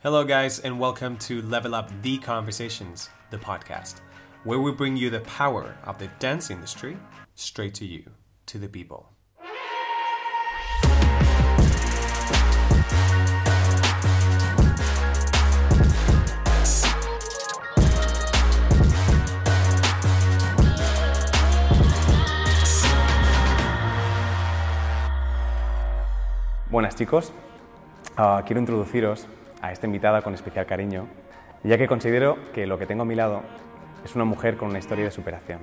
Hello, guys, and welcome to Level Up the Conversations, the podcast, where we bring you the power of the dance industry straight to you, to the people. Buenas chicos, Ah, quiero introduciros a esta invitada con especial cariño, ya que considero que lo que tengo a mi lado es una mujer con una historia de superación.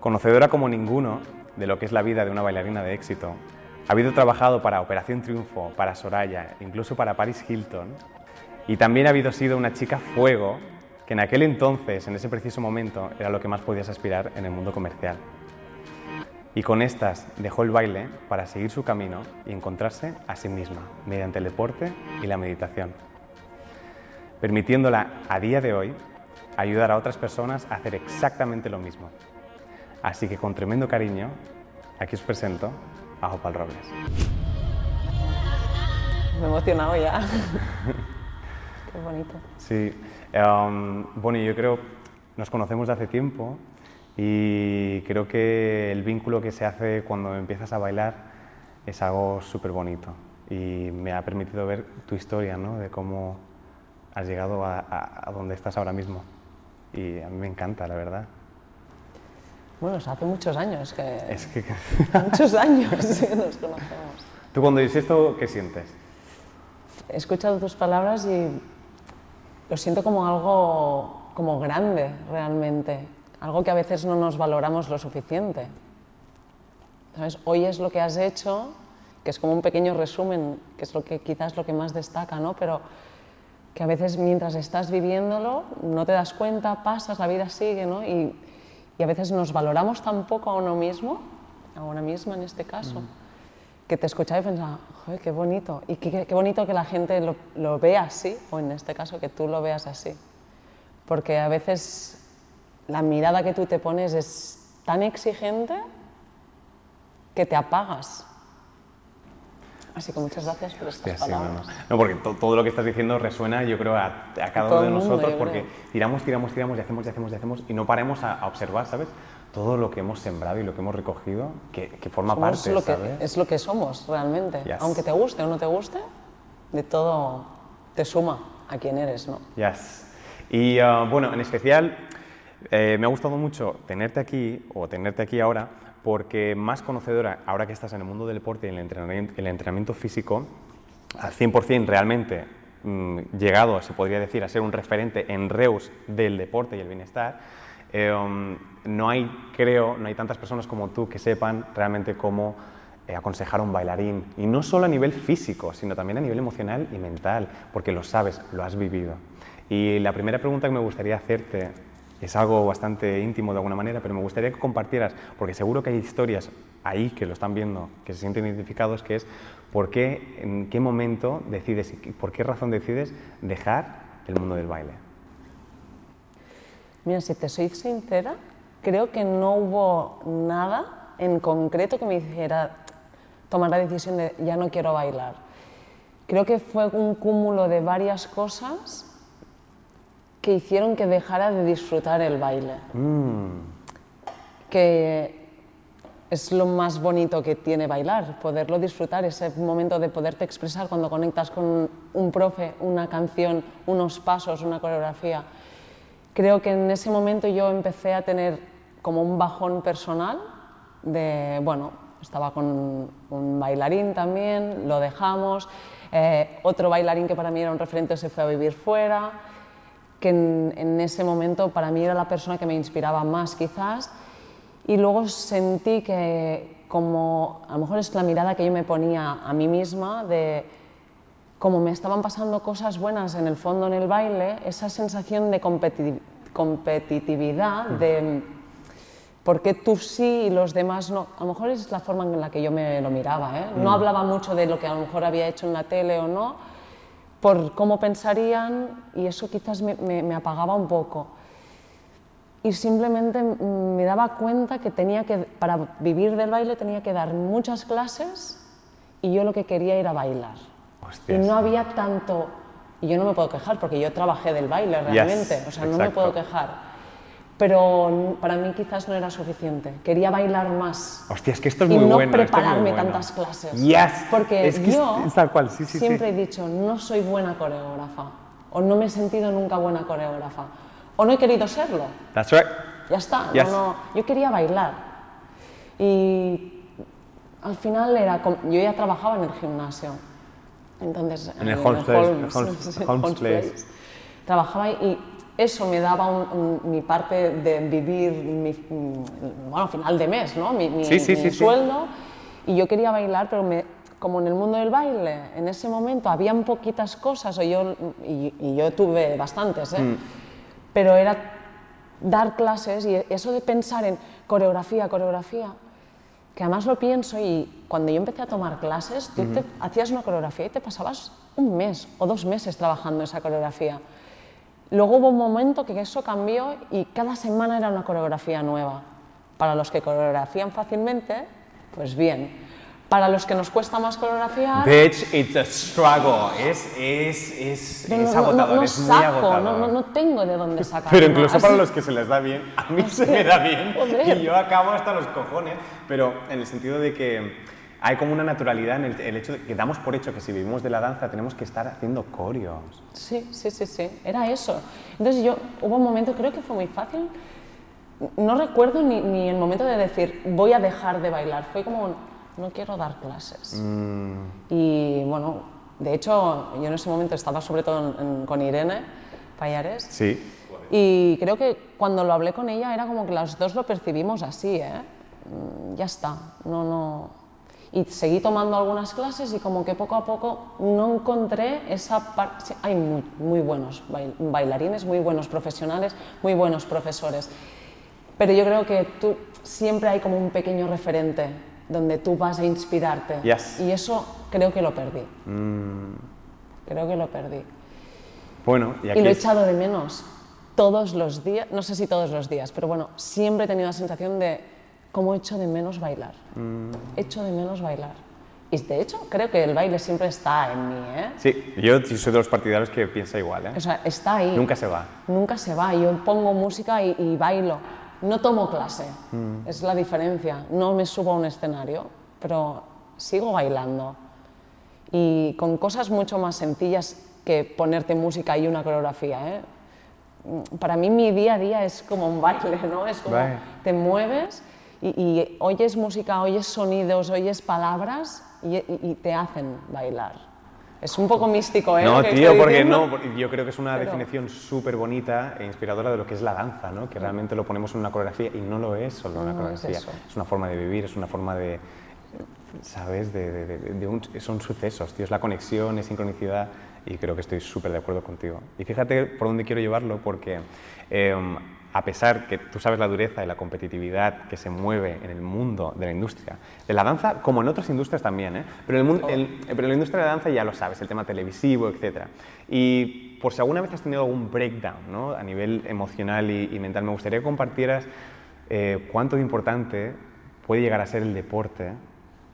Conocedora como ninguno de lo que es la vida de una bailarina de éxito, ha habido trabajado para Operación Triunfo, para Soraya, incluso para Paris Hilton, y también ha habido sido una chica fuego que en aquel entonces, en ese preciso momento, era lo que más podías aspirar en el mundo comercial y con estas dejó el baile para seguir su camino y encontrarse a sí misma mediante el deporte y la meditación, permitiéndola a día de hoy ayudar a otras personas a hacer exactamente lo mismo. Así que con tremendo cariño, aquí os presento a Jopal Robles. Me he emocionado ya. Qué bonito. Sí, um, bueno, yo creo, nos conocemos de hace tiempo y creo que el vínculo que se hace cuando empiezas a bailar es algo súper bonito y me ha permitido ver tu historia, ¿no? de cómo has llegado a, a, a, donde estás ahora mismo. Y a mí me encanta, la verdad. Bueno, es hace muchos años que... Es que... muchos años que nos conocemos. ¿Tú cuando dices esto, qué sientes? He escuchado tus palabras y lo siento como algo como grande realmente algo que a veces no nos valoramos lo suficiente. ¿Sabes? Hoy es lo que has hecho, que es como un pequeño resumen, que es lo que quizás lo que más destaca, ¿no? Pero que a veces mientras estás viviéndolo no te das cuenta, pasas, la vida sigue, ¿no? Y, y a veces nos valoramos tan poco a uno mismo, a una misma en este caso, mm. que te escuchaba y pensaba, joder, qué bonito, y qué, qué bonito que la gente lo, lo vea así, o en este caso que tú lo veas así. Porque a veces la mirada que tú te pones es tan exigente que te apagas. Así que muchas gracias por estas Hostia, palabras. Sí, no, no. no, porque to, todo lo que estás diciendo resuena, yo creo, a, a cada uno de nosotros, porque creo. tiramos, tiramos, tiramos y hacemos, y hacemos, y hacemos, y no paremos a, a observar, ¿sabes? Todo lo que hemos sembrado y lo que hemos recogido, que, que forma Somos parte, lo que, ¿sabes? Es lo que somos realmente. Yes. Aunque te guste o no te guste, de todo te suma a quién eres, ¿no? Yes. Y uh, bueno, en especial, eh, me ha gustado mucho tenerte aquí, o tenerte aquí ahora, porque más conocedora, ahora que estás en el mundo del deporte y entrenamiento, el entrenamiento físico, al 100% realmente mmm, llegado, se podría decir, a ser un referente en Reus del deporte y el bienestar, eh, no hay, creo, no hay tantas personas como tú que sepan realmente cómo eh, aconsejar a un bailarín, y no solo a nivel físico, sino también a nivel emocional y mental, porque lo sabes, lo has vivido. Y la primera pregunta que me gustaría hacerte es algo bastante íntimo de alguna manera, pero me gustaría que compartieras, porque seguro que hay historias ahí que lo están viendo, que se sienten identificados, que es por qué, en qué momento decides por qué razón decides dejar el mundo del baile. Mira, si te soy sincera, creo que no hubo nada en concreto que me hiciera tomar la decisión de ya no quiero bailar. Creo que fue un cúmulo de varias cosas que hicieron que dejara de disfrutar el baile. Mm. Que es lo más bonito que tiene bailar, poderlo disfrutar, ese momento de poderte expresar cuando conectas con un profe, una canción, unos pasos, una coreografía. Creo que en ese momento yo empecé a tener como un bajón personal de, bueno, estaba con un bailarín también, lo dejamos, eh, otro bailarín que para mí era un referente se fue a vivir fuera, que en, en, ese momento para mí era la persona que me inspiraba más quizás y luego sentí que como a lo mejor es la mirada que yo me ponía a mí misma de como me estaban pasando cosas buenas en el fondo en el baile, esa sensación de competi competitividad, de por qué tú sí y los demás no. A lo mejor es la forma en la que yo me lo miraba. ¿eh? No hablaba mucho de lo que a lo mejor había hecho en la tele o no, por cómo pensarían y eso quizás me, me, me apagaba un poco. Y simplemente me daba cuenta que tenía que, para vivir del baile tenía que dar muchas clases y yo lo que quería era bailar. Hostias. Y no había tanto Y yo no me puedo quejar porque yo trabajé del baile realmente, o sea, no me puedo quejar. Pero para mí quizás no era suficiente. Quería bailar más. Hostia, es que esto es y muy no bueno. es muy prepararme bueno. tantas clases. Yes. Porque es que es- yo es tal cual, sí, sí, siempre sí. he dicho, no soy buena coreógrafa. O no me he sentido nunca buena coreógrafa. O no he querido serlo. That's right. Ya está. Yes. No, no, yo quería bailar. Y al final era, com- yo ya trabajaba en el gimnasio. Entonces, En el Holmes Place. Trabajaba y eso me daba un- un- mi parte de vivir, mi, mm, bueno, final de mes, ¿no? Mi, mi- Sí, sí, mi sí, sí. sueldo. Y yo quería bailar, pero me- como en el mundo del baile, en ese momento habían poquitas cosas, o yo, y, y yo tuve bastantes, ¿eh? Mm. pero era dar clases y eso de pensar en coreografía, coreografía, que además lo pienso y cuando yo empecé a tomar clases, tú te hacías una coreografía y te pasabas un mes o dos meses trabajando esa coreografía. Luego hubo un momento que eso cambió y cada semana era una coreografía nueva. Para los que coreografían fácilmente, pues bien. Para los que nos cuesta más coreografiar, Bitch, it's a struggle. Es, es, es, no- no- agotador, no es muy saco, agotador. no, no- no tengo de dónde sacar. Pero incluso para los que se les da bien, a mí se me da bien Joder. y yo acabo hasta los cojones, pero en el sentido de que hay como una naturalidad en el, el hecho de que damos por hecho que si vivimos de la danza tenemos que estar haciendo coreos. Sí, sí, sí, sí, era eso. Entonces yo, hubo un momento, creo que fue muy fácil, no recuerdo ni, ni el momento de decir, voy a dejar de bailar, fue como, no quiero dar clases. Y bueno, de hecho, yo en ese momento estaba sobre todo en- en- con Irene Payares. Sí. Y creo que cuando lo hablé con ella era como que las dos lo percibimos así, ¿eh? Mm, Ya está, no, no. Y seguí tomando algunas clases y como que poco a poco no encontré esa parte. hay muy, muy buenos bail- bailarines, muy buenos profesionales, muy buenos profesores. Pero yo creo que tú siempre hay como un pequeño referente donde tú vas a inspirarte. Yes. Y eso creo que lo perdí. Creo que lo perdí. Bueno, y aquí Y lo he echado de menos todos los días, no sé si todos los días, pero bueno, siempre he tenido la sensación de cómo echo de menos bailar. Echo de menos bailar. Y de hecho, creo que el baile siempre está en mí, ¿eh? Sí, yo soy de los partidarios que piensa igual, ¿eh? O sea, está ahí. Nunca se va. Nunca se va. Yo pongo música y, y bailo. No tomo clase. Es la diferencia. No me subo a un escenario, pero sigo bailando. Y con cosas mucho más sencillas que ponerte música y una coreografía. ¿eh? Mm, Para mí mi día a día es como un baile, ¿no? Es como Vale. te mueves y, y oyes música, oyes sonidos, oyes palabras y, y- te hacen bailar. Es un poco místico, ¿eh? No, que tío, porque diciendo. no, porque yo creo que es una Pero- definición súper bonita e inspiradora de lo que es la danza, ¿no? Que realmente lo ponemos en una coreografía y no lo es solo una No es coreografía. eso. Es una forma de vivir, es una forma de, ¿sabes? De, de- de- de un- son sucesos, tío, es la conexión, es sincronicidad y creo que estoy súper de acuerdo contigo. Y fíjate por dónde quiero llevarlo porque em, a pesar que tú sabes la dureza y la competitividad que se mueve en el mundo de la industria, de la danza, como en otras industrias también, ¿eh? pero, en el el- pero la industria de la danza ya lo sabes, el tema televisivo, etc. Y por si alguna vez has tenido algún breakdown ¿no? a nivel emocional y, mental, me gustaría que compartieras eh, cuánto de importante puede llegar a ser el deporte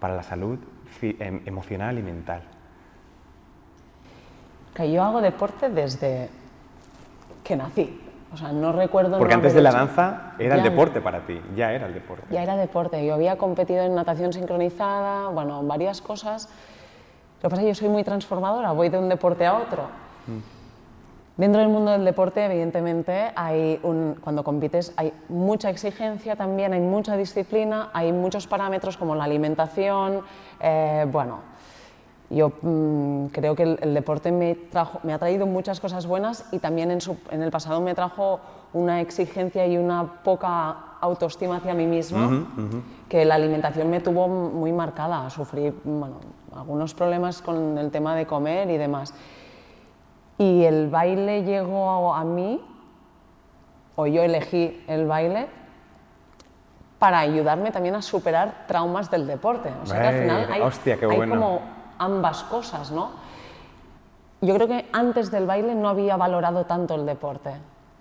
para la salud em- emocional y mental. Que yo hago deporte desde que nací. O sea, no recuerdo. Porque antes de la danza era el deporte para ti, ya era el deporte. Ya era deporte. Yo había competido en natación sincronizada, bueno, varias cosas. Lo que pasa es que yo soy muy transformadora, voy de un deporte a otro. Dentro del mundo del deporte, evidentemente, hay un, cuando compites hay mucha exigencia también, hay mucha disciplina, hay muchos parámetros como la alimentación. eh, bueno, yo mm, creo que el, el deporte me, trajo- me ha traído muchas cosas buenas y también en, su- en el pasado me trajo una exigencia y una poca autoestima hacia mí misma, que la alimentación me tuvo muy marcada. Sufrí bueno, algunos problemas con el tema de comer y demás. Y el baile llegó a, a mí, o yo elegí el baile, para ayudarme también a superar traumas del deporte. O sea que al final hay, hostia, qué hay bueno. como ambas cosas, ¿no? Yo creo que antes del baile no había valorado tanto el deporte,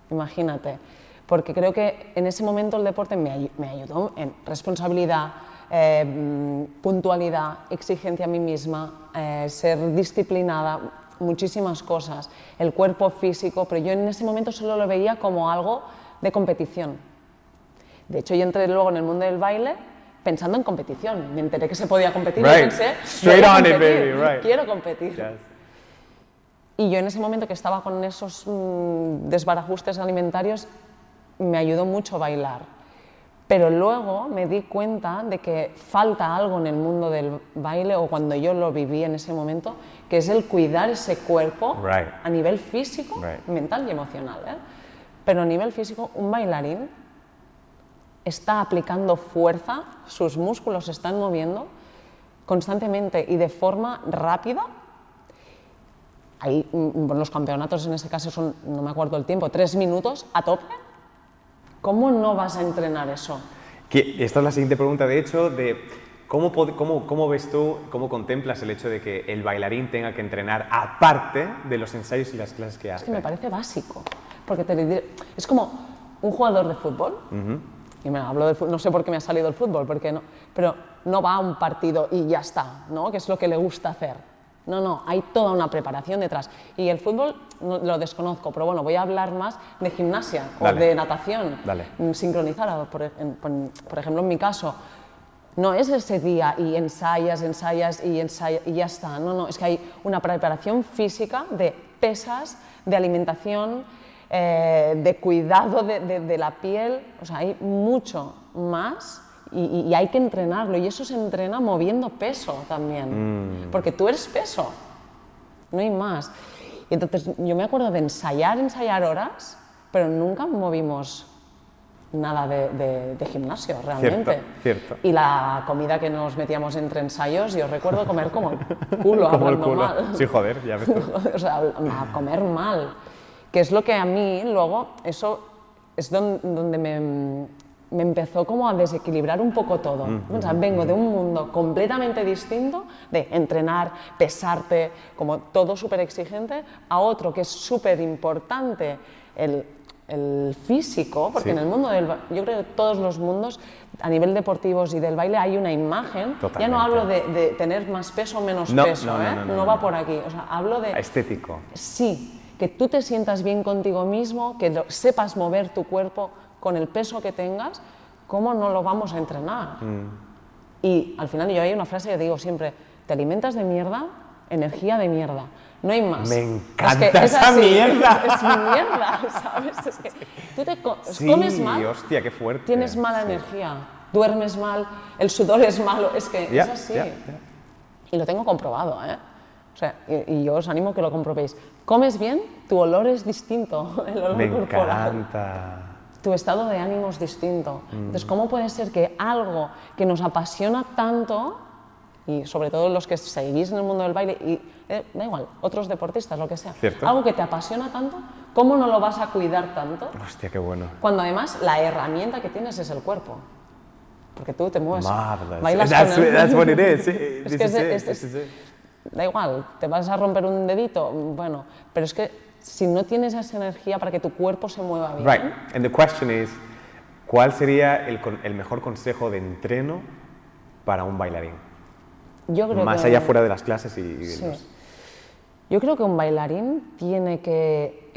imagínate, porque creo que en ese momento el deporte me, ayu- me ayudó en responsabilidad, eh, puntualidad, exigencia a mí misma, eh, ser disciplinada, muchísimas cosas, el cuerpo físico, pero yo en ese momento solo lo veía como algo de competición. De hecho, yo entré luego en el mundo del baile pensando en competición. Me enteré que se podía competir y Right. pensé, Straight "Quiero on it, competir, baby, right." quiero competir. Yes. Y yo en ese momento que estaba con esos mm, desbarajustes alimentarios, me ayudó mucho bailar. Pero luego me di cuenta de que falta algo en el mundo del baile, o cuando yo lo viví en ese momento, que es el cuidar ese cuerpo Right. a nivel físico, mental y emocional. ¿eh? Pero a nivel físico, un bailarín está aplicando fuerza, sus músculos se están moviendo constantemente y de forma rápida. Ahí los campeonatos en ese caso son, no me acuerdo el tiempo, tres minutos a tope. ¿Cómo no vas a entrenar eso? Que esta es la siguiente pregunta, de hecho, de cómo, cómo, cómo ves tú, cómo contemplas el hecho de que el bailarín tenga que entrenar aparte de los ensayos y las clases que Es que hace. me parece básico. Porque te es como un jugador de fútbol. Y me hablo del fútbol, no sé por qué me ha salido el fútbol, porque no, pero no va a un partido y ya está, ¿no? Que es lo que le gusta hacer. No, no, hay toda una preparación detrás. Y el fútbol no- lo desconozco, pero bueno, voy a hablar más de gimnasia Dale. o de natación Dale. mm, sincronizada. Por, por- por ejemplo, en mi caso, no es ese día y ensayas, ensayas y ensayas y ya está. No, no, es que hay una preparación física de pesas, de alimentación, eh, de cuidado de, de- de la piel. O sea, hay mucho más y, hay que entrenarlo. Y eso se entrena moviendo peso también. Porque tú eres peso, no hay más. Y entonces yo me acuerdo de ensayar, ensayar horas, pero nunca movimos nada de, de- de gimnasio realmente. cierto. Y la comida que nos metíamos entre ensayos, yo recuerdo comer como el culo, Como el hablando culo. mal. Sí, joder, ya ves tú. o sea, a comer mal. Que es lo que a mí luego, eso es don- donde me, me empezó como a desequilibrar un poco todo. O sea, vengo de un mundo completamente distinto, de entrenar, pesarte, como todo súper exigente, a otro que es súper importante, el, el físico, porque Sí. en el mundo del yo creo que todos los mundos, a nivel deportivos y del baile, hay una imagen. Ya no hablo de, de tener más peso o menos No, peso, no, no, ¿eh? no. va por aquí. O sea, hablo de Estético. sí, que tú te sientas bien contigo mismo, que lo- sepas mover tu cuerpo con el peso que tengas, ¿cómo no lo vamos a entrenar? Mm. Y al final yo hay una frase que digo siempre, te alimentas de mierda, energía de mierda. No hay más. Me Es encanta que es esa así, mierda. Es, mierda, ¿sabes? Es que tú te co- Sí, comes mal, hostia, qué fuerte. tienes mala Sí. energía, duermes mal, el sudor es malo, es que Ya, es así. Y lo tengo comprobado, ¿eh? O sea, y, y yo os animo que lo comprobéis. Comes bien, tu olor es distinto, el olor Me corporal. encanta. Tu estado de ánimo es distinto. Mm. Entonces, ¿cómo puede ser que algo que nos apasiona tanto, y sobre todo los que seguís en el mundo del baile, y eh, da igual, otros deportistas, lo que sea, Cierto. algo que te apasiona tanto, ¿cómo no lo vas a cuidar tanto? Hostia, qué bueno. Cuando además la herramienta que tienes es el cuerpo. Porque tú te mueves. Marvelous. bailas That's, con el- that's what it is. Es que es- es-. Da igual, te vas a romper un dedito, bueno, pero es que si no tienes esa energía para que tu cuerpo se mueva bien, Right. And the question is, ¿cuál sería el, el mejor consejo de entreno para un bailarín? yo creo Más que, allá fuera de las clases y... y Sí. los- Yo creo que un bailarín tiene que,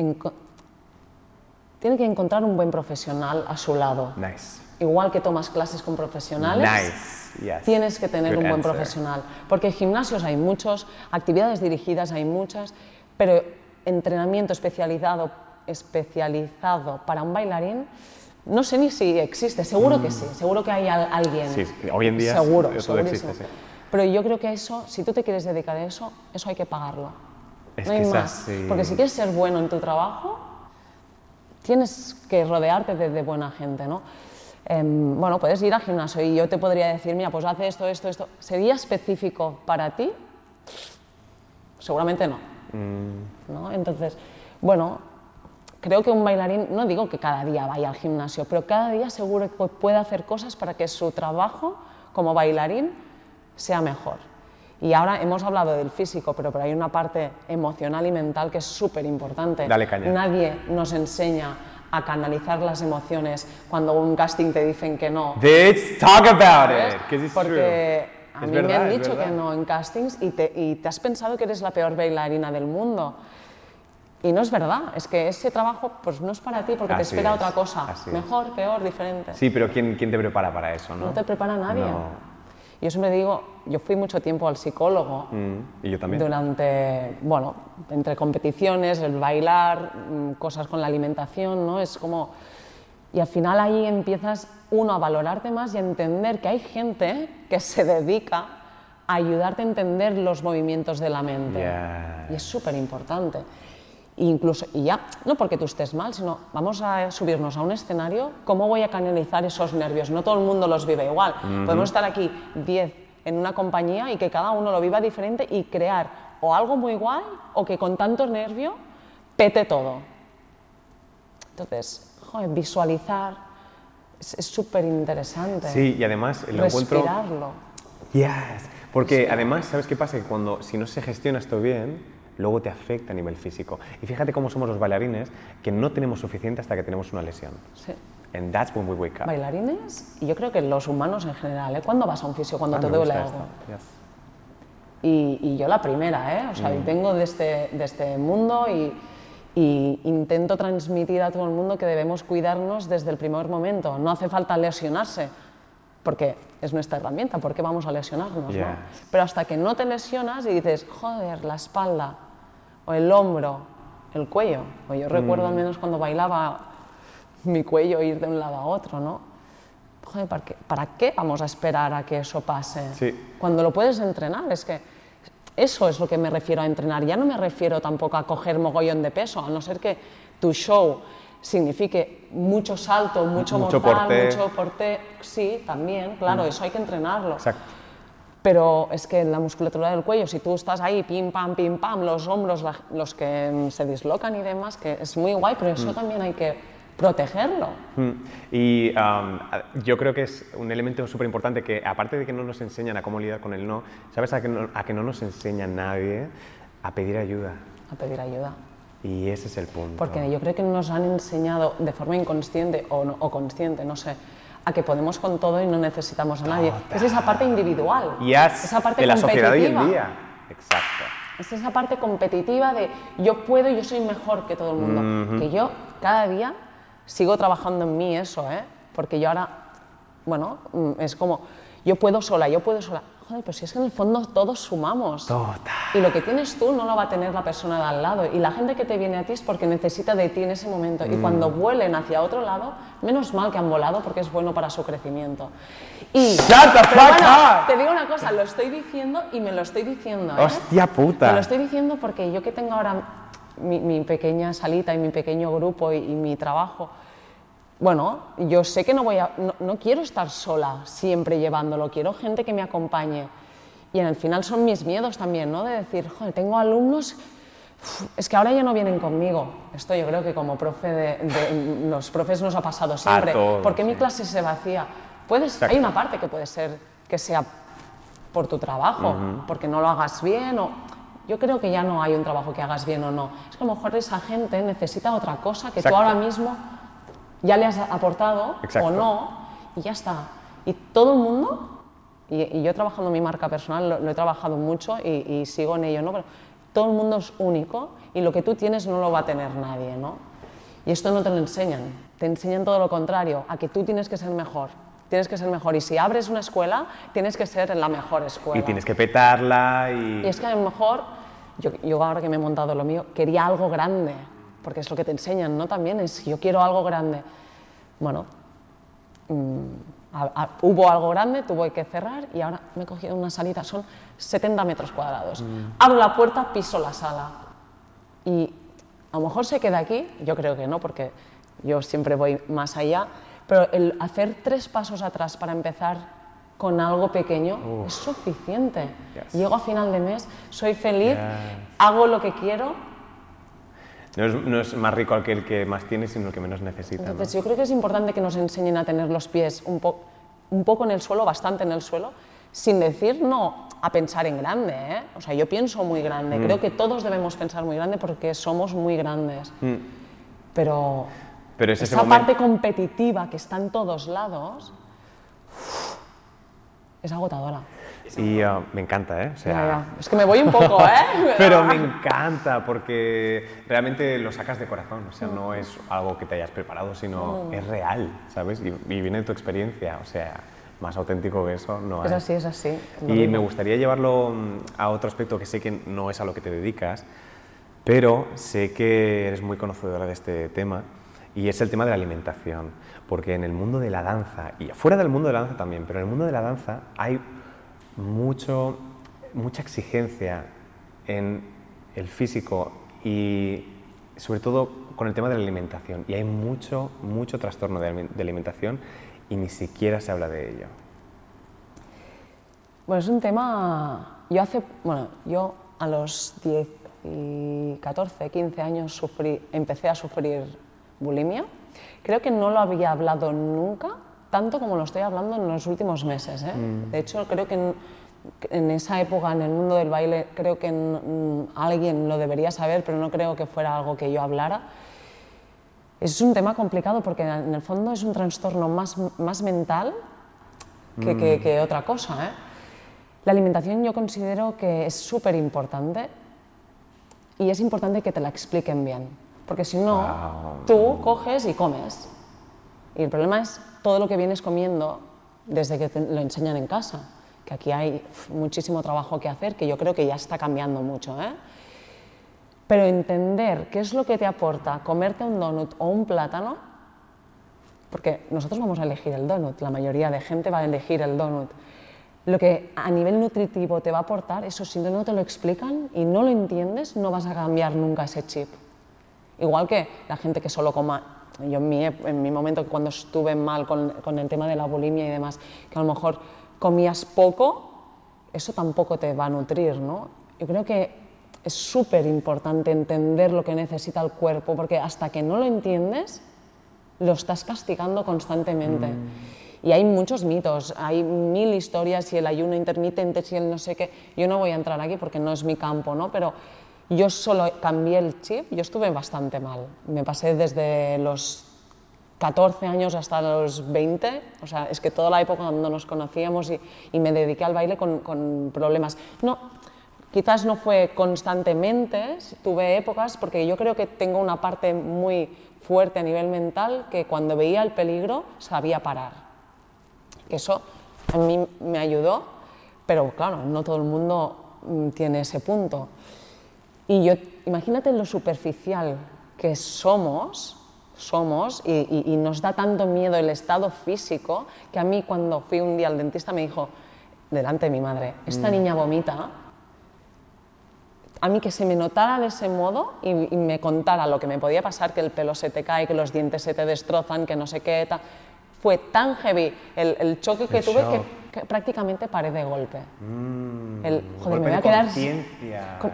tiene que encontrar un buen profesional a su lado. Nice. Igual que tomas clases con profesionales, Nice. Yes. tienes que tener Good un buen answer. profesional. Porque gimnasios hay muchos, actividades dirigidas hay muchas, pero entrenamiento especializado, especializado para un bailarín, no sé ni si existe, seguro que sí, seguro que hay al- alguien. Mm. Sí, sí, hoy en día seguro, segurísimo. existe, sí. Pero yo creo que eso, si tú te quieres dedicar a eso, eso hay que pagarlo. Es no hay más. así. Porque si quieres ser bueno en tu trabajo, tienes que rodearte de, de buena gente, ¿no? Em, bueno, puedes ir al gimnasio y yo te podría decir, mira, pues hace esto, esto, esto. ¿Sería específico para ti? Seguramente no. Mm. ¿no? Entonces, bueno, creo que un bailarín, no digo que cada día vaya al gimnasio, pero cada día seguro que puede hacer cosas para que su trabajo como bailarín sea mejor. Y ahora hemos hablado del físico, pero, pero hay una parte emocional y mental que es súper importante. Dale caña. Nadie nos enseña a canalizar las emociones cuando un casting te dicen que no. Let's talk about it, because it's Porque a Es mí me verdad, han es dicho que no en castings y te, y te has pensado que eres la peor bailarina del mundo. Y no es verdad, es que ese trabajo pues no es para ti porque te Así espera es, otra cosa, así es. mejor, peor, diferente. Sí, pero ¿quién, quién te prepara para eso, no? No te prepara nadie. No. Yo siempre digo, yo fui mucho tiempo al psicólogo Mm, y yo también. durante, bueno, entre competiciones, el bailar, mm, cosas con la alimentación, ¿no? Es como... Y al final ahí empiezas, uno, a valorarte más y a entender que hay gente que se dedica a ayudarte a entender los movimientos de la mente. Ya. Y es súper importante. Incluso, y ya, no porque tú estés mal, sino vamos a subirnos a un escenario, ¿cómo voy a canalizar esos nervios? No todo el mundo los vive igual. Podemos estar aquí 10 en una compañía y que cada uno lo viva diferente y crear o algo muy guay o que con tanto nervio pete todo. Entonces, joder, visualizar es súper interesante. Sí, y además lo encuentro... Respirarlo. Yes. Porque además, ¿sabes qué pasa? Que cuando, si no se gestiona esto bien, luego te afecta a nivel físico. Y fíjate cómo somos los bailarines, que no tenemos suficiente hasta que tenemos una lesión. Sí. And that's when we wake up. Bailarines y yo creo que los humanos en general, ¿eh? ¿Cuándo vas a un fisio? Cuando Ah, te duele algo. Yes. Y, y yo la primera, ¿eh? O sea, Mm. vengo de este, de este mundo y, y intento transmitir a todo el mundo que debemos cuidarnos desde el primer momento. No hace falta lesionarse, porque es nuestra herramienta, ¿por qué vamos a lesionarnos? no? Pero hasta que no te lesionas y dices, joder, la espalda, o el hombro, el cuello. O yo recuerdo Mm. al menos cuando bailaba mi cuello ir de un lado a otro, ¿no? Joder, ¿para qué, ¿para qué vamos a esperar a que eso pase? Sí. Cuando lo puedes entrenar, es que eso es lo que me refiero a entrenar. Ya no me refiero tampoco a coger mogollón de peso, a no ser que tu show signifique mucho salto, mucho, Mucho mortal, mucho porté. Sí, también, claro, eso hay que entrenarlo. Exacto. Pero es que la musculatura del cuello, si tú estás ahí, pim, pam, pim, pam, los hombros, la- los que mm, se dislocan y demás, que es muy guay, pero eso también hay que protegerlo. Mm. Y um, yo creo que es un elemento súper importante que, aparte de que no nos enseñan a cómo lidiar con el no, ¿sabes a que no, a que no nos enseña nadie a pedir ayuda? A pedir ayuda. Y ese es el punto. Porque yo creo que nos han enseñado de forma inconsciente o, no- o consciente, no sé, a que podemos con todo y no necesitamos a nadie. Es esa parte individual. Yes, esa parte de la sociedad hoy en competitiva. día. Exacto. Es esa parte competitiva de yo puedo y yo soy mejor que todo el mundo. Que yo cada día sigo trabajando en mí eso, ¿eh? Porque yo ahora, bueno, mm, es como, yo puedo sola, yo puedo sola. Joder, pero si es que en el fondo todos sumamos. Total. Y lo que tienes tú no lo va a tener la persona de al lado. Y la gente que te viene a ti es porque necesita de ti en ese momento. Y cuando Mm. vuelen hacia otro lado, menos mal que han volado porque es bueno para su crecimiento. Y, Shut the fuck bueno, up. te digo una cosa, lo estoy diciendo y me lo estoy diciendo. ¿eh? Hostia puta. Me lo estoy diciendo porque yo que tengo ahora mi, mi pequeña salita y mi pequeño grupo y, y mi trabajo, bueno, yo sé que no voy a, no, no quiero estar sola siempre llevándolo, quiero gente que me acompañe. Y en el final son mis miedos también, ¿no? De decir, joder, tengo alumnos, es que ahora ya no vienen conmigo. Esto yo creo que como profe de, de- los profes nos ha pasado siempre. todos, ¿Por qué mi clase se vacía? Puedes, Exacto. hay una parte que puede ser que sea por tu trabajo, porque no lo hagas bien o... Yo creo que ya no hay un trabajo que hagas bien o no. Es que a lo mejor esa gente necesita otra cosa que Exacto. tú ahora mismo ya le has aportado Exacto. o no y ya está. Y todo el mundo, y, y yo trabajando mi marca personal lo, lo he trabajado mucho y, y sigo en ello, ¿no? Pero todo el mundo es único y lo que tú tienes no lo va a tener nadie, ¿no? Y esto no te lo enseñan, te enseñan todo lo contrario, a que tú tienes que ser mejor, tienes que ser mejor. Y si abres una escuela, tienes que ser la mejor escuela. Y tienes que petarla y... Y es que a lo mejor, yo, yo ahora que me he montado lo mío, quería algo grande, porque es lo que te enseñan, ¿no? También es, yo quiero algo grande. Bueno, mm, a- a- hubo algo grande, tuve que cerrar y ahora me he cogido una salita, son 70 metros cuadrados. Abro la puerta, piso la sala y a lo mejor se queda aquí, yo creo que no, porque yo siempre voy más allá, pero el hacer tres pasos atrás para empezar con algo pequeño es suficiente. Yes. Llego a final de mes, soy feliz, Yes. hago lo que quiero. No es, no es más rico aquel que más tiene, sino el que menos necesita. ¿no? Entonces yo creo que es importante que nos enseñen a tener los pies un, po- un poco en el suelo, bastante en el suelo, sin decir no a pensar en grande. ¿eh? O sea, yo pienso muy grande, Mm. creo que todos debemos pensar muy grande porque somos muy grandes. Pero Pero es esa parte competitiva que está en todos lados es agotadora. Y uh, me encanta, ¿eh? O sea, Ya, ya. Es que me voy un poco, ¿eh? Pero me encanta porque realmente lo sacas de corazón, o sea, no es algo que te hayas preparado, sino es real, ¿sabes? Y, y viene de tu experiencia, o sea, más auténtico que eso no Es hay. así, es así. Lo Y me gustaría llevarlo mm, a otro aspecto que sé que no es a lo que te dedicas, pero sé que eres muy conocedora de este tema y es el tema de la alimentación, porque en el mundo de la danza y fuera del mundo de la danza también, pero en el mundo de la danza hay mucho, mucha exigencia en el físico y sobre todo con el tema de la alimentación y hay mucho, mucho trastorno de alime- de alimentación y ni siquiera se habla de ello. Bueno, es un tema. Yo hace. Bueno, yo a los 10 y 14, 15 años sufrí, empecé a sufrir bulimia. Creo que no lo había hablado nunca, tanto como lo estoy hablando en los últimos meses. ¿eh? De hecho, creo que en, en esa época, en el mundo del baile, creo que mm, alguien lo debería saber, pero no creo que fuera algo que yo hablara. Es un tema complicado porque en el fondo es un trastorno más, más mental que, que- que otra cosa. ¿eh? La alimentación yo considero que es súper importante y es importante que te la expliquen bien, porque si no, Guau. tú coges y comes. Y el problema es todo lo que vienes comiendo desde que te lo enseñan en casa, que aquí hay muchísimo trabajo que hacer, que yo creo que ya está cambiando mucho. ¿eh? Pero entender qué es lo que te aporta comerte un donut o un plátano, porque nosotros vamos a elegir el donut, la mayoría de gente va a elegir el donut. Lo que a nivel nutritivo te va a aportar, eso si no te lo explican y no lo entiendes, no vas a cambiar nunca ese chip. Igual que la gente que solo coma, yo en mi, en mi momento cuando estuve mal con, con el tema de la bulimia y demás, que a lo mejor comías poco, eso tampoco te va a nutrir, ¿no? Yo creo que es súper importante entender lo que necesita el cuerpo, porque hasta que no lo entiendes, lo estás castigando constantemente. Y hay muchos mitos, hay mil historias, si el ayuno intermitente, si el no sé qué. Yo no voy a entrar aquí porque no es mi campo, ¿no? Pero yo solo cambié el chip, yo estuve bastante mal. Me pasé desde los 14 años hasta los 20, o sea, es que toda la época cuando nos conocíamos y, y me dediqué al baile con, con problemas. No, quizás no fue constantemente, tuve épocas, porque yo creo que tengo una parte muy fuerte a nivel mental que cuando veía el peligro sabía parar. Eso a mí me ayudó, pero claro, no todo el mundo mm, tiene ese punto. Y yo, imagínate lo superficial que somos, somos, y, y- y nos da tanto miedo el estado físico, que a mí cuando fui un día al dentista me dijo, delante de mi madre, esta niña vomita, a mí que se me notara de ese modo y, y me contara lo que me podía pasar, que el pelo se te cae, que los dientes se te destrozan, que no sé qué, ta- fue tan heavy el, el choque que tuve shock. que prácticamente paré de golpe. el, joder, golpe me voy a quedar,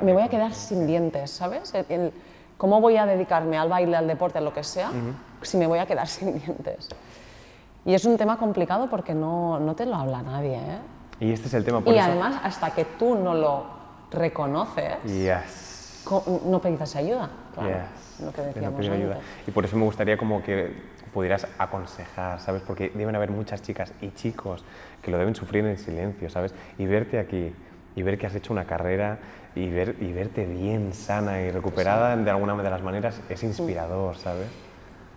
me voy a quedar sin dientes, ¿sabes? El- el- ¿Cómo voy a dedicarme al baile, al deporte, a lo que sea, si me voy a quedar sin dientes? Y es un tema complicado porque no, no te lo habla nadie, ¿eh? Y este es el tema, por Y eso... además, hasta que tú no lo reconoces, Yes. no pidas ayuda. Claro, Yes. lo que De no decíamos pedir ayuda. antes. Y por eso me gustaría como que pudieras aconsejar, ¿sabes? Porque deben haber muchas chicas y chicos que lo deben sufrir en silencio, ¿sabes? Y verte aquí y ver que has hecho una carrera y, ver, y verte bien, sana y recuperada de alguna de las maneras es inspirador, ¿sabes?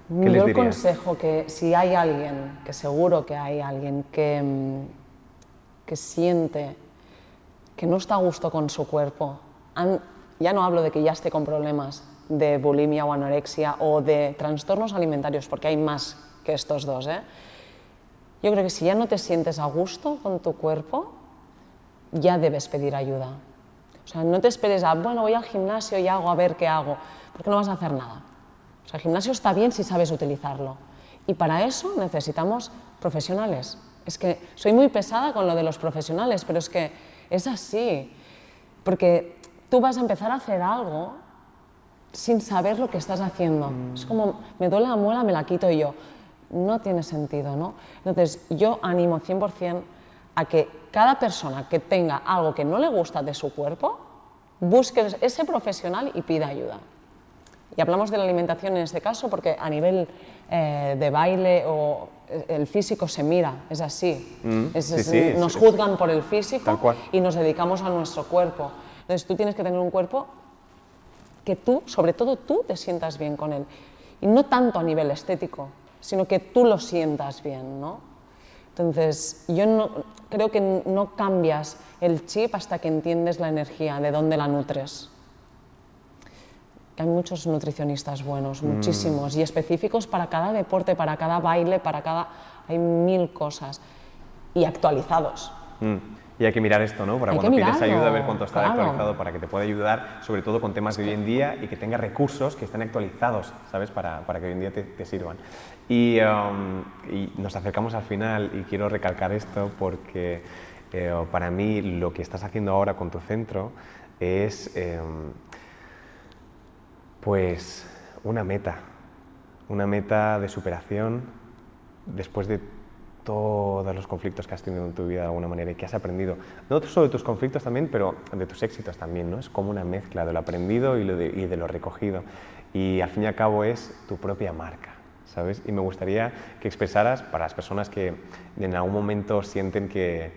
¿Qué les Yo dirías? consejo que si hay alguien, que seguro que hay alguien que, mm, que siente que no está a gusto con su cuerpo, an- ya no hablo de que ya esté con problemas de bulimia o anorexia o de trastornos alimentarios, porque hay más que estos dos, ¿eh? Yo creo que si ya no te sientes a gusto con tu cuerpo, ya debes pedir ayuda. O sea, no te esperes a, bueno, voy al gimnasio y hago a ver qué hago, porque no vas a hacer nada. O sea, el gimnasio está bien si sabes utilizarlo. Y para eso necesitamos profesionales. Es que soy muy pesada con lo de los profesionales, pero es que es así. Porque tú vas a empezar a hacer algo sin saber lo que estás haciendo. Es como, me duele la muela, me la quito yo. No tiene sentido, ¿no? Entonces, yo animo 100% a que cada persona que tenga algo que no le gusta de su cuerpo, busque ese profesional y pida ayuda. Y hablamos de la alimentación en este caso porque a nivel eh, de baile o eh, el físico se mira, es así. Mm, Es- sí, es- sí, nos sí. juzgan por el físico y nos dedicamos a nuestro cuerpo. Entonces tú tienes que tener un cuerpo que tú, sobre todo tú, te sientas bien con él. Y no tanto a nivel estético, sino que tú lo sientas bien, ¿no? Entonces, yo no, creo que no cambias el chip hasta que entiendes la energía, de dónde la nutres. Hay muchos nutricionistas buenos, muchísimos, y específicos para cada deporte, para cada baile, para cada... Hay mil cosas. Y actualizados. Mm. Y hay que mirar esto, ¿no? Para Hay cuando pides ayuda, ver cuánto está claro. actualizado, para que te pueda ayudar, sobre todo con temas de hoy en día y que tenga recursos que estén actualizados, ¿sabes? Para, para que hoy en día te, te sirvan. Y, um, y nos acercamos al final y quiero recalcar esto porque eh, para mí lo que estás haciendo ahora con tu centro es, em, pues, una meta, una meta de superación después de todos los conflictos que has tenido en tu vida de alguna manera y que has aprendido, no solo de tus conflictos también, pero de tus éxitos también, ¿no? Es como una mezcla de lo aprendido y, de, de lo recogido. Y al fin y al cabo es tu propia marca, ¿sabes? Y me gustaría que expresaras para las personas que en algún momento sienten que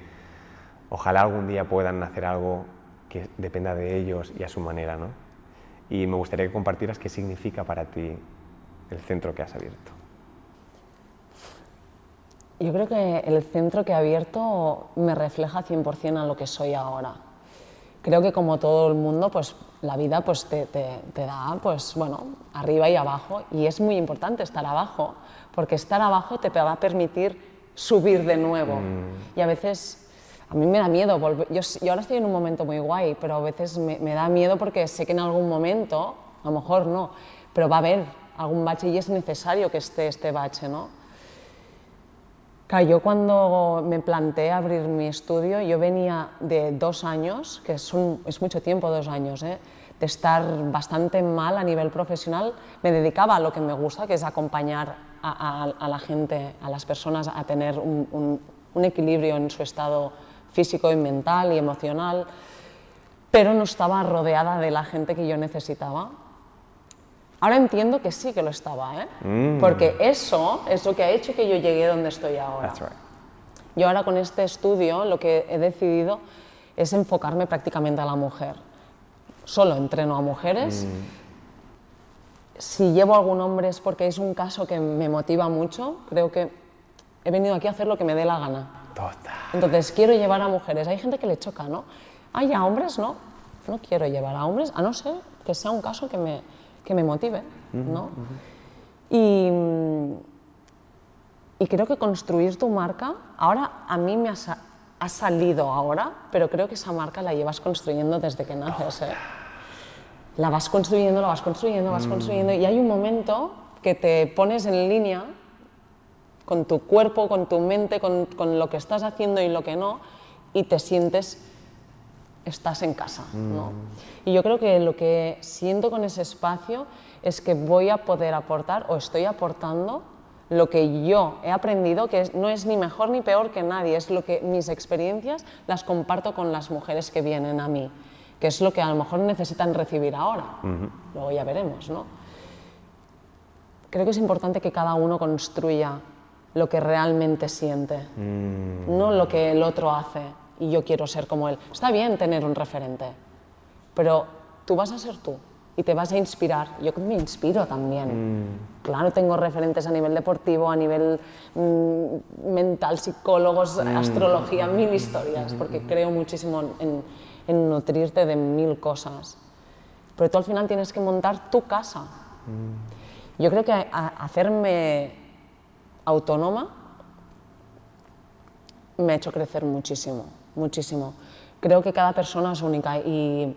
ojalá algún día puedan hacer algo que dependa de ellos y a su manera, ¿no? Y me gustaría que compartieras qué significa para ti el centro que has abierto. Yo creo que el centro que he abierto me refleja 100% a lo que soy ahora. Creo que como todo el mundo, pues la vida pues, te, te- te da pues, bueno, arriba y abajo y es muy importante estar abajo porque estar abajo te va a permitir subir de nuevo. Y a veces a mí me da miedo volver. Yo, yo ahora estoy en un momento muy guay, pero a veces me, me da miedo porque sé que en algún momento, a lo mejor no, pero va a haber algún bache y es necesario que esté este bache, ¿no? Claro, yo cuando me planteé abrir mi estudio, yo venía de dos años, que es, mucho tiempo, dos años, ¿eh? de estar bastante mal a nivel profesional. Me dedicaba a lo que me gusta, que es acompañar a, la gente, a las personas a tener un- un equilibrio en su estado físico y mental y emocional, pero no estaba rodeada de la gente que yo necesitaba. Ahora entiendo que sí que lo estaba, ¿eh? porque eso es lo que ha hecho que yo llegué donde estoy ahora. That's right. Yo ahora con este estudio lo que he decidido es enfocarme prácticamente a la mujer. Solo entreno a mujeres. Si llevo a algún hombre es porque es un caso que me motiva mucho. Creo que he venido aquí a hacer lo que me dé la gana. Total. Entonces quiero llevar a mujeres. Hay gente que le choca, ¿no? Ay, a hombres no. No quiero llevar a hombres, a no ser que sea un caso que me, que me motive, ¿no? Y, mm, y creo que construir tu marca, ahora a mí me ha, sa- ha salido ahora, pero creo que esa marca la llevas construyendo desde que naces. ¿eh? La vas construyendo, la vas construyendo, vas construyendo, y hay un momento que te pones en línea con tu cuerpo, con tu mente, con, con lo que estás haciendo y lo que no, y te sientes, estás en casa. ¿no? Y yo creo que lo que siento con ese espacio es que voy a poder aportar o estoy aportando lo que yo he aprendido, que no es ni mejor ni peor que nadie, es lo que mis experiencias las comparto con las mujeres que vienen a mí, que es lo que a lo mejor necesitan recibir ahora. Luego ya veremos, ¿no? creo que es importante que cada uno construya lo que realmente siente, no lo que el otro hace y yo quiero ser como él. Está bien tener un referente, pero tú vas a ser tú y te vas a inspirar. Yo me inspiro también. Claro, tengo referentes a nivel deportivo, a nivel mm, mental, psicólogos, astrología, mil historias, porque creo muchísimo en, en nutrirte de mil cosas. Pero tú al final tienes que montar tu casa. Yo creo que a- a- hacerme autónoma me ha hecho crecer muchísimo, muchísimo. Creo que cada persona es única y,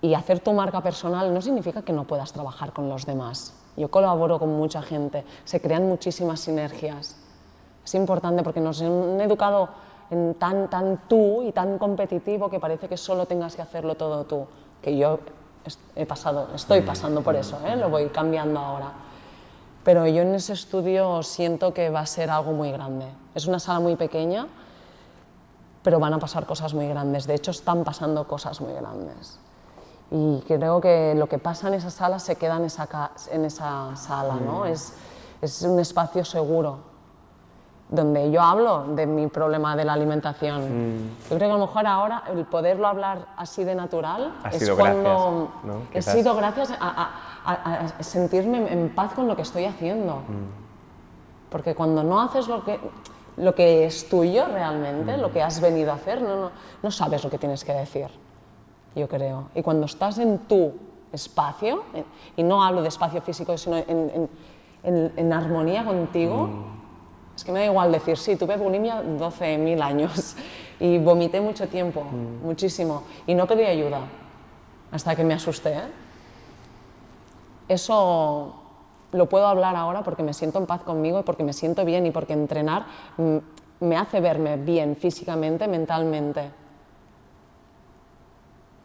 y hacer tu marca personal no significa que no puedas trabajar con los demás. Yo colaboro con mucha gente, se crean muchísimas sinergias. Es importante porque nos han educado en tan, tan tú y tan competitivo que parece que solo tengas que hacerlo todo tú. Que yo he pasado, estoy pasando por eso, ¿eh? lo voy cambiando ahora. Pero yo en ese estudio siento que va a ser algo muy grande. Es una sala muy pequeña, pero van a pasar cosas muy grandes. De hecho, están pasando cosas muy grandes. Y creo que lo que pasa en esa sala se queda en esa, en esa sala, ¿no? Es, es un espacio seguro donde yo hablo de mi problema de la alimentación. Yo creo que a lo mejor ahora el poderlo hablar así de natural Ha es sido cuando gracias, ¿no? he sido gracias a, a- a- a sentirme en paz con lo que estoy haciendo. Porque cuando no haces lo que, lo que es tuyo realmente, lo que has venido a hacer, no, no, no sabes lo que tienes que decir, yo creo. Y cuando estás en tu espacio, y no hablo de espacio físico, sino en, en- en- en armonía contigo, es que me da igual decir, sí, tuve bulimia 12.000 años y vomité mucho tiempo, muchísimo, y no pedí ayuda hasta que me asusté. ¿eh? Eso lo puedo hablar ahora porque me siento en paz conmigo y porque me siento bien y porque entrenar mm, me hace verme bien físicamente, mentalmente.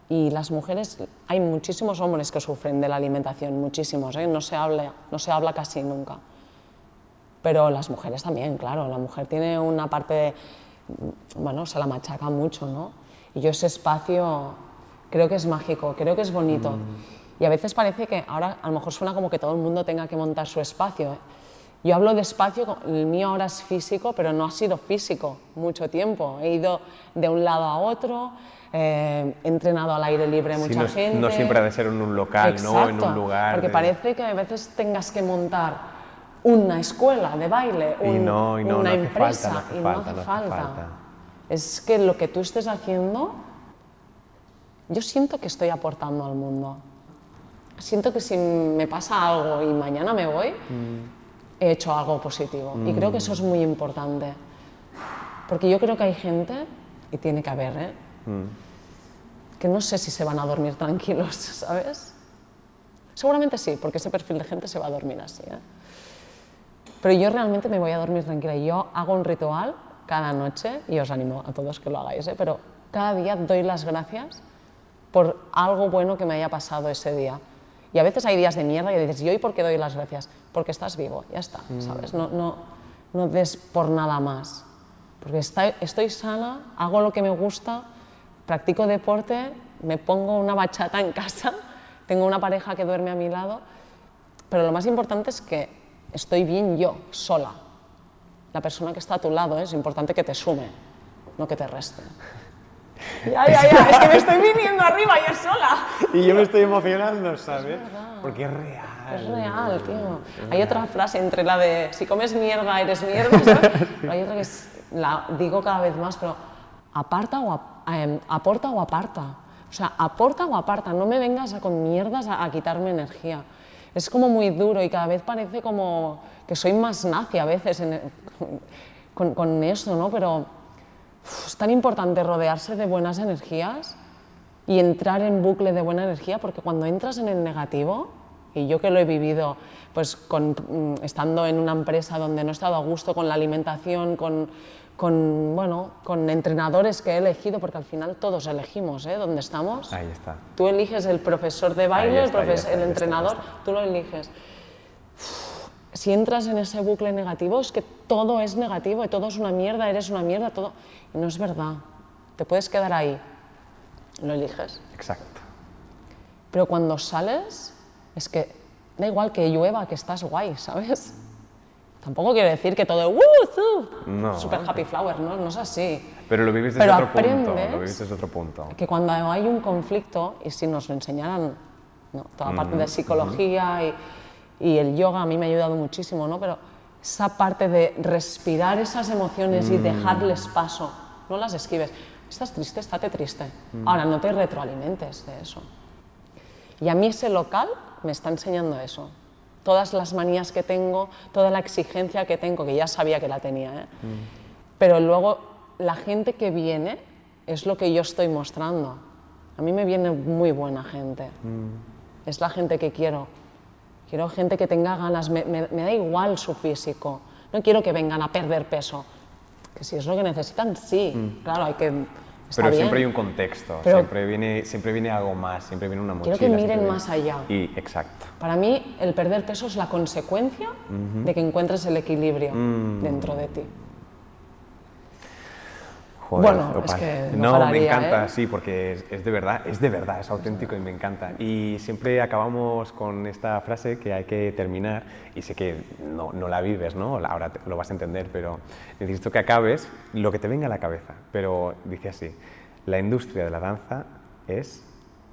Y las mujeres, hay muchísimos hombres que sufren de la alimentación, muchísimos, ¿eh? no, se habla, no se habla casi nunca. Pero las mujeres también, claro, la mujer tiene una parte, mm, bueno, se la machaca mucho, ¿no? Y yo ese espacio creo que es mágico, creo que es bonito. Y a veces parece que ahora a lo mejor suena como que todo el mundo tenga que montar su espacio. ¿eh? Yo hablo de espacio, el mío ahora es físico, pero no ha sido físico mucho tiempo. He ido de un lado a otro, eh, he entrenado al aire libre Sí, mucha no, gente. no siempre ha de ser en un local, ¿no? En un Exacto, lugar. Porque de- parece que a veces tengas que montar una escuela de baile, Y un- no, y no, una empresa, falta, y falta, no hace no hace falta. falta. Es que lo que tú estés haciendo, yo siento que estoy aportando al mundo. Siento que si me pasa algo y mañana me voy, he hecho algo positivo. Y creo que eso es muy importante. Porque yo creo que hay gente, y tiene que haber, ¿eh? que no sé si se van a dormir tranquilos, ¿sabes? Seguramente sí, porque ese perfil de gente se va a dormir así. ¿eh? Pero yo realmente me voy a dormir tranquila. Yo hago un ritual cada noche y os animo a todos que lo hagáis, ¿eh? pero cada día doy las gracias por algo bueno que me haya pasado ese día. Y a veces hay días de mierda y dices, ¿y hoy por qué doy las gracias? Porque estás vivo, ya está, ¿sabes? No, no, no des por nada más. Porque está- estoy sana, hago lo que me gusta, practico deporte, me pongo una bachata en casa, tengo una pareja que duerme a mi lado, pero lo más importante es que estoy bien yo, sola. La persona que está a tu lado es importante que te sume, no que te reste. Ya, ya, ya, es que me estoy viniendo arriba yo sola. Y yo me estoy emocionando, ¿sabes? Porque es real. Es real, tío. Hay otra frase entre la de si comes mierda eres mierda, ¿sabes? Pero hay otra que es, la digo cada vez más, pero aparta o ap- em, aporta o aparta. O sea, aporta o aparta. No me vengas a- con mierdas a, a quitarme energía. Es como muy duro y cada vez parece como que soy más nazi a veces en el- con, con eso, ¿no? Pero es tan importante rodearse de buenas energías y entrar en bucle de buena energía, porque cuando entras en el negativo, y yo que lo he vivido pues con, mm, estando en una empresa donde no he estado a gusto con la alimentación, con, con, bueno, con entrenadores que he elegido, porque al final todos elegimos ¿eh? dónde estamos. Ahí está. Tú eliges el profesor de baile, el, está, el ahí está, ahí entrenador, está. tú lo eliges. Si entras en ese bucle negativo, es que todo es negativo y todo es una mierda, eres una mierda, todo. Y no es verdad. Te puedes quedar ahí. Lo eliges. Exacto. Pero cuando sales, es que da igual que llueva, que estás guay, ¿sabes? Tampoco quiere decir que todo es ¡Woo! No. super happy flower, ¿no? No es así. Pero lo vives desde Pero otro punto. aprendes Lo vives desde otro punto. Que cuando hay un conflicto, y si nos lo enseñaran, ¿no? toda parte de psicología y, y el yoga a mí me ha ayudado muchísimo, ¿no? Pero esa parte de respirar esas emociones y dejarles paso, no las esquives. Estás triste, estate triste. Ahora, no te retroalimentes de eso. Y a mí ese local me está enseñando eso. Todas las manías que tengo, toda la exigencia que tengo, que ya sabía que la tenía. ¿eh? Pero luego la gente que viene es lo que yo estoy mostrando. A mí me viene muy buena gente. Es la gente que quiero. Quiero gente que tenga ganas. Me, me- me da igual su físico. No quiero que vengan a perder peso. Que si es lo que necesitan, sí. Claro, hay que... está Pero bien. siempre hay un contexto, Pero- siempre, viene, siempre viene algo más, siempre viene una mochila. Quiero que miren más allá. Y exacto. Para mí, el perder peso es la consecuencia de que encuentres el equilibrio Mm. dentro de ti. Joder, Bueno, Opal. es que no no, me pararía, encanta, ¿eh? sí, porque es, es de verdad, es de verdad, es auténtico y me encanta. Y siempre acabamos con esta frase que hay que terminar, y sé que no, no la vives, ¿no? Ahora te- lo vas a entender, pero necesito que acabes lo que te venga a la cabeza. Pero dice así, la industria de la danza es,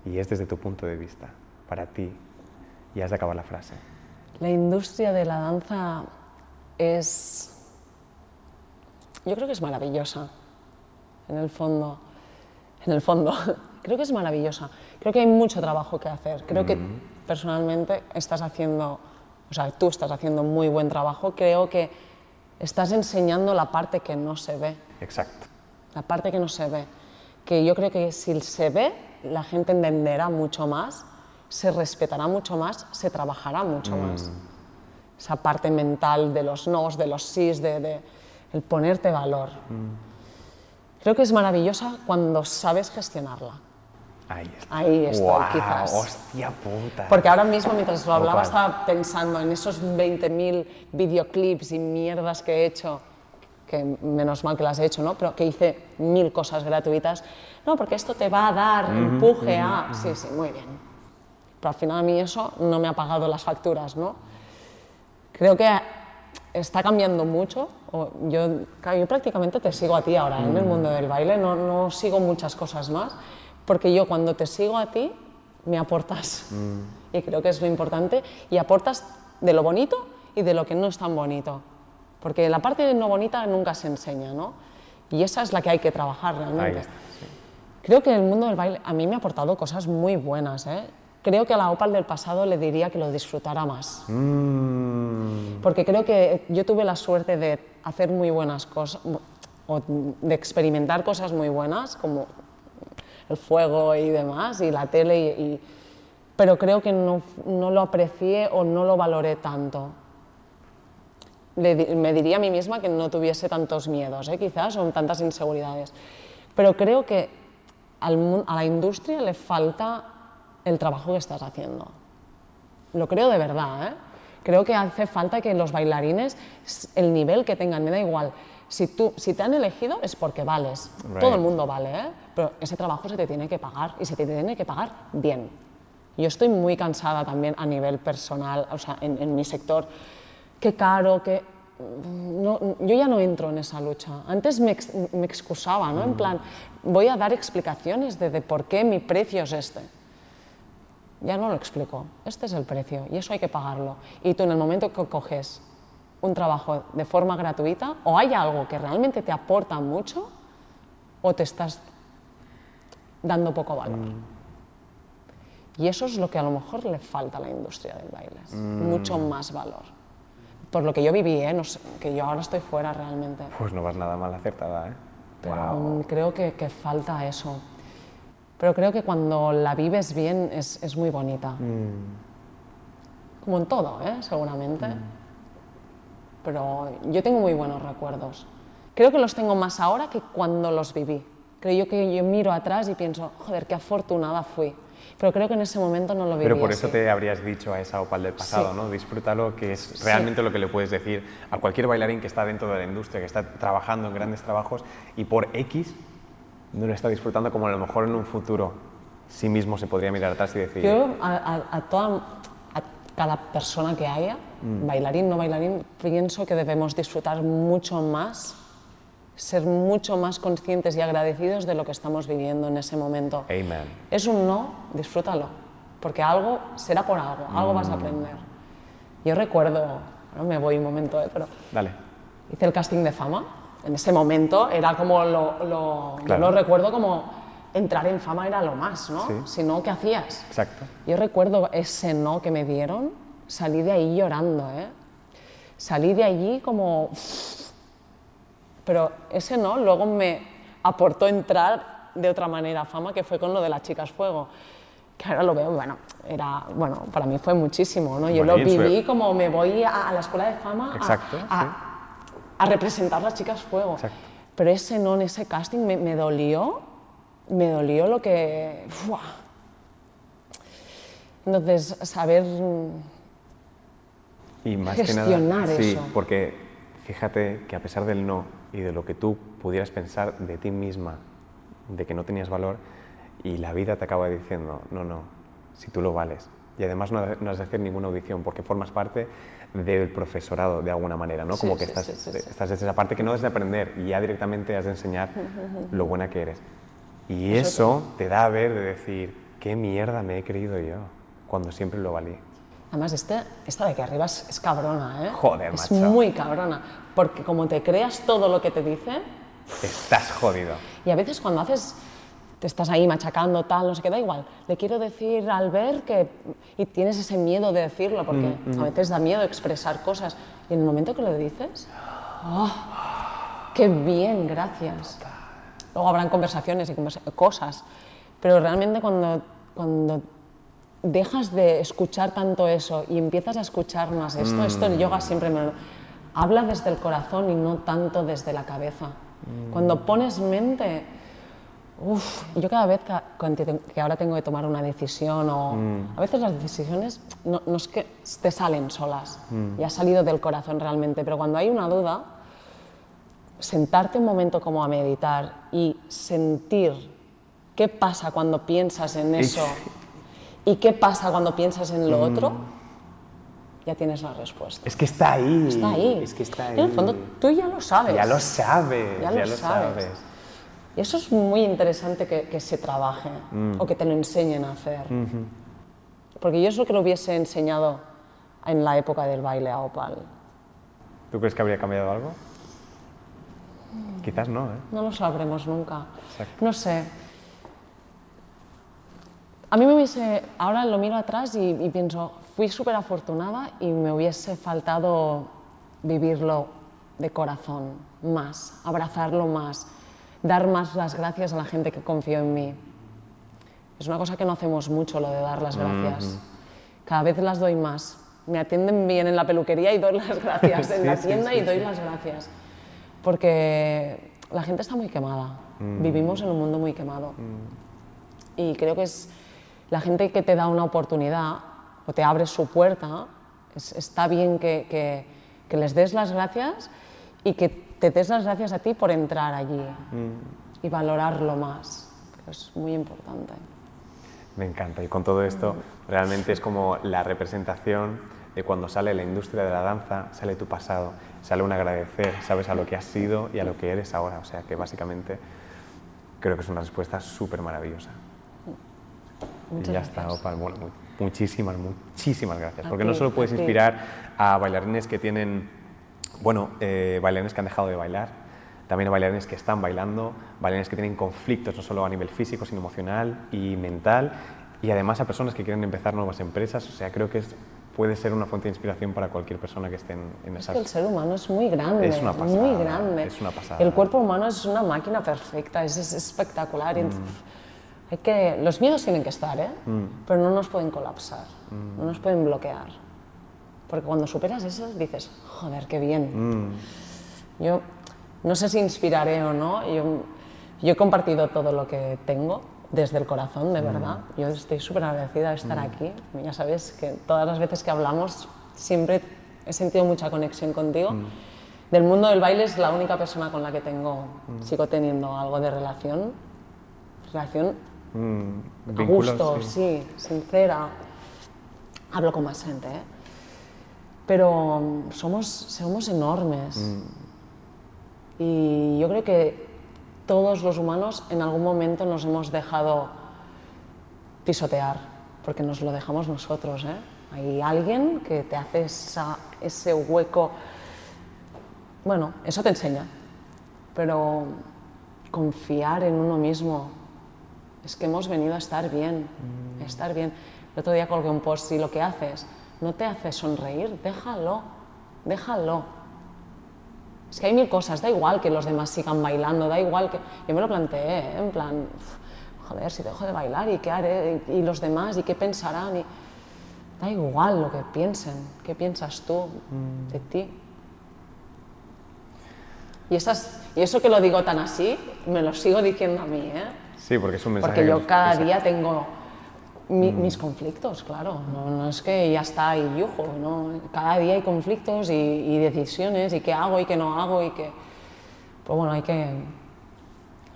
y es desde tu punto de vista, para ti, y has de acabar la frase. La industria de la danza es. Yo creo que es maravillosa, en el fondo. En el fondo, creo que es maravillosa. Creo que hay mucho trabajo que hacer. Creo que personalmente estás haciendo, o sea, tú estás haciendo muy buen trabajo. Creo que estás enseñando la parte que no se ve Exacto. la parte que no se ve. Que yo creo que si se ve, la gente entenderá mucho más, se respetará mucho más, se trabajará mucho más. Esa parte mental de los nos, de los sís, de, de el ponerte valor. Creo que es maravillosa cuando sabes gestionarla. Ahí está. Ahí estoy, Guau, quizás. Hostia puta. Porque ahora mismo, mientras lo hablaba, estaba pensando en esos 20.000 videoclips y mierdas que he hecho, que menos mal que las he hecho, ¿no? Pero que hice mil cosas gratuitas. No, porque esto te va a dar empuje a... Sí, sí, muy bien. Pero al final a mí eso no me ha pagado las facturas, ¿no? Creo que está cambiando mucho. Yo, yo prácticamente te sigo a ti ahora ¿eh? en el mundo del baile, no, no sigo muchas cosas más, porque yo cuando te sigo a ti me aportas. Y creo que es lo importante. Y aportas de lo bonito y de lo que no es tan bonito. Porque la parte no bonita nunca se enseña, ¿no? Y esa es la que hay que trabajar realmente. Está, Creo que el mundo del baile a mí me ha aportado cosas muy buenas. ¿eh? Creo que a la Opal del pasado le diría que lo disfrutara más. Mm, Porque creo que yo tuve la suerte de hacer muy buenas cosas, o de experimentar cosas muy buenas, como el fuego y demás, y la tele, y, y- pero creo que no, no lo aprecié o no lo valoré tanto. Le me diría a mí misma que no tuviese tantos miedos, ¿eh? quizás, o tantas inseguridades. Pero creo que al a la industria le falta el trabajo que estás haciendo. Lo creo de verdad, ¿eh? Creo que hace falta que los bailarines, el nivel que tengan, me da igual. Si, tú, si te han elegido es porque vales. Right. Todo el mundo vale, ¿eh? Pero ese trabajo se te tiene que pagar y se te tiene que pagar bien. Yo estoy muy cansada también a nivel personal, o sea, en, en mi sector. Qué caro, que no, yo ya no entro en esa lucha. Antes me, ex- me excusaba, ¿no? En plan, voy a dar explicaciones de, de por qué mi precio es este ya no lo explico. Este es el precio y eso hay que pagarlo. Y tú en el momento que coges un trabajo de forma gratuita, o hay algo que realmente te aporta mucho, o te estás dando poco valor. Y eso es lo que a lo mejor le falta a la industria del baile, mucho más valor. Por lo que yo viví, ¿eh? No sé, que yo ahora estoy fuera realmente. Pues no vas nada mal acertada, ¿eh? Pero mm, creo que, que falta eso. Pero creo que cuando la vives bien es, es muy bonita. Como en todo, ¿eh? seguramente. Pero yo tengo muy buenos recuerdos. Creo que los tengo más ahora que cuando los viví. Creo yo que yo miro atrás y pienso, joder, qué afortunada fui. Pero creo que en ese momento no lo viví Pero por eso así. te habrías dicho a esa opal del pasado, Sí. ¿no? Disfrútalo, que es realmente lo que le puedes decir a cualquier bailarín que está dentro de la industria, que está trabajando en grandes trabajos y por X no lo está disfrutando como a lo mejor en un futuro sí mismo se podría mirar atrás y decir, Yo a, a- a toda, a cada persona que haya, bailarín, no bailarín, pienso que debemos disfrutar mucho más, ser mucho más conscientes y agradecidos de lo que estamos viviendo en ese momento. Amen. Es un no, disfrútalo, porque algo será por algo, algo vas a Mm. aprender. Yo recuerdo, ahora me voy un momento, ¿eh? pero Dale. hice el casting de fama. En ese momento era como lo, lo- yo Claro. lo recuerdo como entrar en fama era lo más, ¿no? Sí. Si no, ¿qué hacías? Exacto. Yo recuerdo ese no que me dieron, salí de ahí llorando, ¿eh? Salí de allí como... Pero ese no luego me aportó entrar de otra manera a fama, que fue con lo de las chicas fuego. Que ahora lo veo, bueno, era, bueno, para mí fue muchísimo, ¿no? Yo lo Bueno, su- viví como me voy a, a la escuela de fama a- Exacto, a, sí. A representar las chicas fuego. Exacto. Pero ese no en ese casting me, me dolió, me dolió lo que... ¡fua! Entonces, saber... Y más que Gestionar nada, sí, eso. porque fíjate que a pesar del no, y de lo que tú pudieras pensar de ti misma, de que no tenías valor, y la vida te acaba diciendo, no, no, si tú lo vales. Y además no, no has de hacer ninguna audición porque formas parte del profesorado de alguna manera, ¿no? Sí, Como que sí, estás, sí, estás desde esa parte que no has de aprender y ya directamente has de enseñar lo buena que eres. Y Eso te da a ver de decir, qué mierda me he creído yo, cuando siempre lo valí. Además, este, esta de aquí arriba es, es cabrona, ¿eh? Joder, Es macho. muy cabrona. Porque como te creas todo lo que te dicen, Estás jodido. y a veces cuando haces, te estás ahí machacando, tal, no sé qué, da igual. Le quiero decir al ver que. Y tienes ese miedo de decirlo, porque Mm, a veces da miedo expresar cosas. Y en el momento que lo dices, ¡oh! ¡Qué bien, gracias! Luego habrán conversaciones y conversa- cosas, pero realmente cuando, cuando dejas de escuchar tanto eso y empiezas a escuchar más esto, esto el yoga siempre me lo... Habla desde el corazón y no tanto desde la cabeza. Cuando pones mente, Uf, yo cada vez que, que ahora tengo que tomar una decisión o a veces las decisiones no, no es que te salen solas y ha salido del corazón realmente, pero cuando hay una duda, sentarte un momento como a meditar y sentir qué pasa cuando piensas en eso y qué pasa cuando piensas en lo otro, ya tienes la respuesta. Es que está ahí. Está ahí. Es que está ahí. Y en el fondo tú ya lo sabes. Ya lo sabes. Ya Ya, lo lo sabes. sabes. Y eso es muy interesante que, que se trabaje Mm. o que te lo enseñen a hacer. Porque yo eso que lo hubiese enseñado en la época del baile a Opal. ¿Tú crees que habría cambiado algo? Quizás no, ¿eh? No lo sabremos nunca. Exacto. No sé. A mí me hubiese, ahora lo miro atrás y, y pienso, fui súper afortunada y me hubiese faltado vivirlo de corazón más, abrazarlo más, dar más las gracias a la gente que confió en mí. Es una cosa que no hacemos mucho, lo de dar las gracias. Cada vez las doy más. Me atienden bien en la peluquería y doy las gracias. en la tienda sí, y doy las gracias. Porque la gente está muy quemada. Vivimos en un mundo muy quemado. Y creo que es la gente que te da una oportunidad o te abre su puerta, es- está bien que, que- que les des las gracias y que te des las gracias a ti por entrar allí y valorarlo más. que Es muy importante. Me encanta. Y con todo esto, realmente es como la representación de cuando sale la industria de la danza, sale tu pasado, sale un agradecer, sabes a lo que has sido y a lo que eres ahora. O sea que básicamente creo que es una respuesta súper maravillosa. Muchas y ya gracias. está, Opal. Bueno, mu- muchísimas, muchísimas gracias. A Porque ti, no solo puedes a ti. inspirar a bailarines que tienen, bueno, eh, bailarines que han dejado de bailar, también bailarines que están bailando, bailarines que tienen conflictos no solo a nivel físico, sino emocional y mental, y además a personas que quieren empezar nuevas empresas. O sea, creo que es, puede ser una fuente de inspiración para cualquier persona que esté en, en Es esas... que el ser humano es muy grande, Es una muy pasada, grande. es una pasada. El cuerpo humano es una máquina perfecta, es, es espectacular. Mm. hay que, los miedos tienen que estar, ¿eh? Mm. pero no nos pueden colapsar, no nos pueden bloquear. Porque cuando superas eso dices, joder, qué bien. Mm. Yo no sé si inspiraré o no, yo, yo he compartido todo lo que tengo desde el corazón, de verdad. Yo estoy súper agradecida de estar aquí. Ya sabes que todas las veces que hablamos siempre he sentido mucha conexión contigo. Del mundo del baile es la única persona con la que tengo, sigo teniendo algo de relación. Relación Mm, a gusto, sí. sincera. Hablo con más gente, ¿eh? Pero mm, somos, somos enormes. Y yo creo que todos los humanos en algún momento nos hemos dejado pisotear, porque nos lo dejamos nosotros. ¿eh? Hay alguien que te hace esa- ese hueco. Bueno, eso te enseña, pero confiar en uno mismo, es que hemos venido a estar bien, a estar bien. El otro día colgué un post y lo que haces no te hace sonreír, déjalo, déjalo. Es que hay mil cosas, da igual que los demás sigan bailando, da igual que... Yo me lo planteé, ¿eh? en plan, uf, joder, si dejo de bailar, ¿y qué haré? ¿Y los demás? ¿Y qué pensarán? Y... Da igual lo que piensen, ¿qué piensas tú de ti? Y, esas, y eso que lo digo tan así, me lo sigo diciendo a mí, ¿eh? Sí, porque es un mensaje Porque que yo cada día tengo mi- mis conflictos, claro. No, no es que ya está y yujo, ¿no? Cada día hay conflictos y, y decisiones y qué hago y qué no hago y qué... Pues bueno, hay que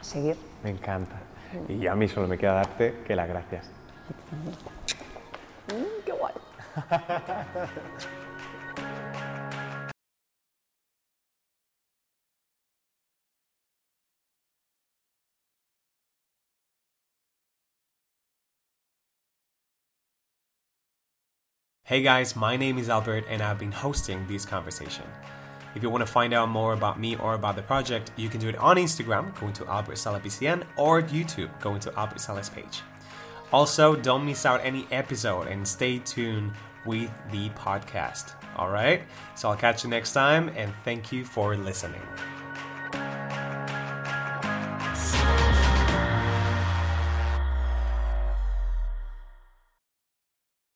seguir. Me encanta. Y a mí solo me queda darte que las gracias. Mm, ¡Qué guay! Hey guys, my name is Albert and I've been hosting this conversation. If you want to find out more about me or about the project, you can do it on Instagram, going to Albert Sala BCN, or YouTube, going to Albert Sala's page. Also, don't miss out any episode and stay tuned with the podcast. All right? So I'll catch you next time and thank you for listening.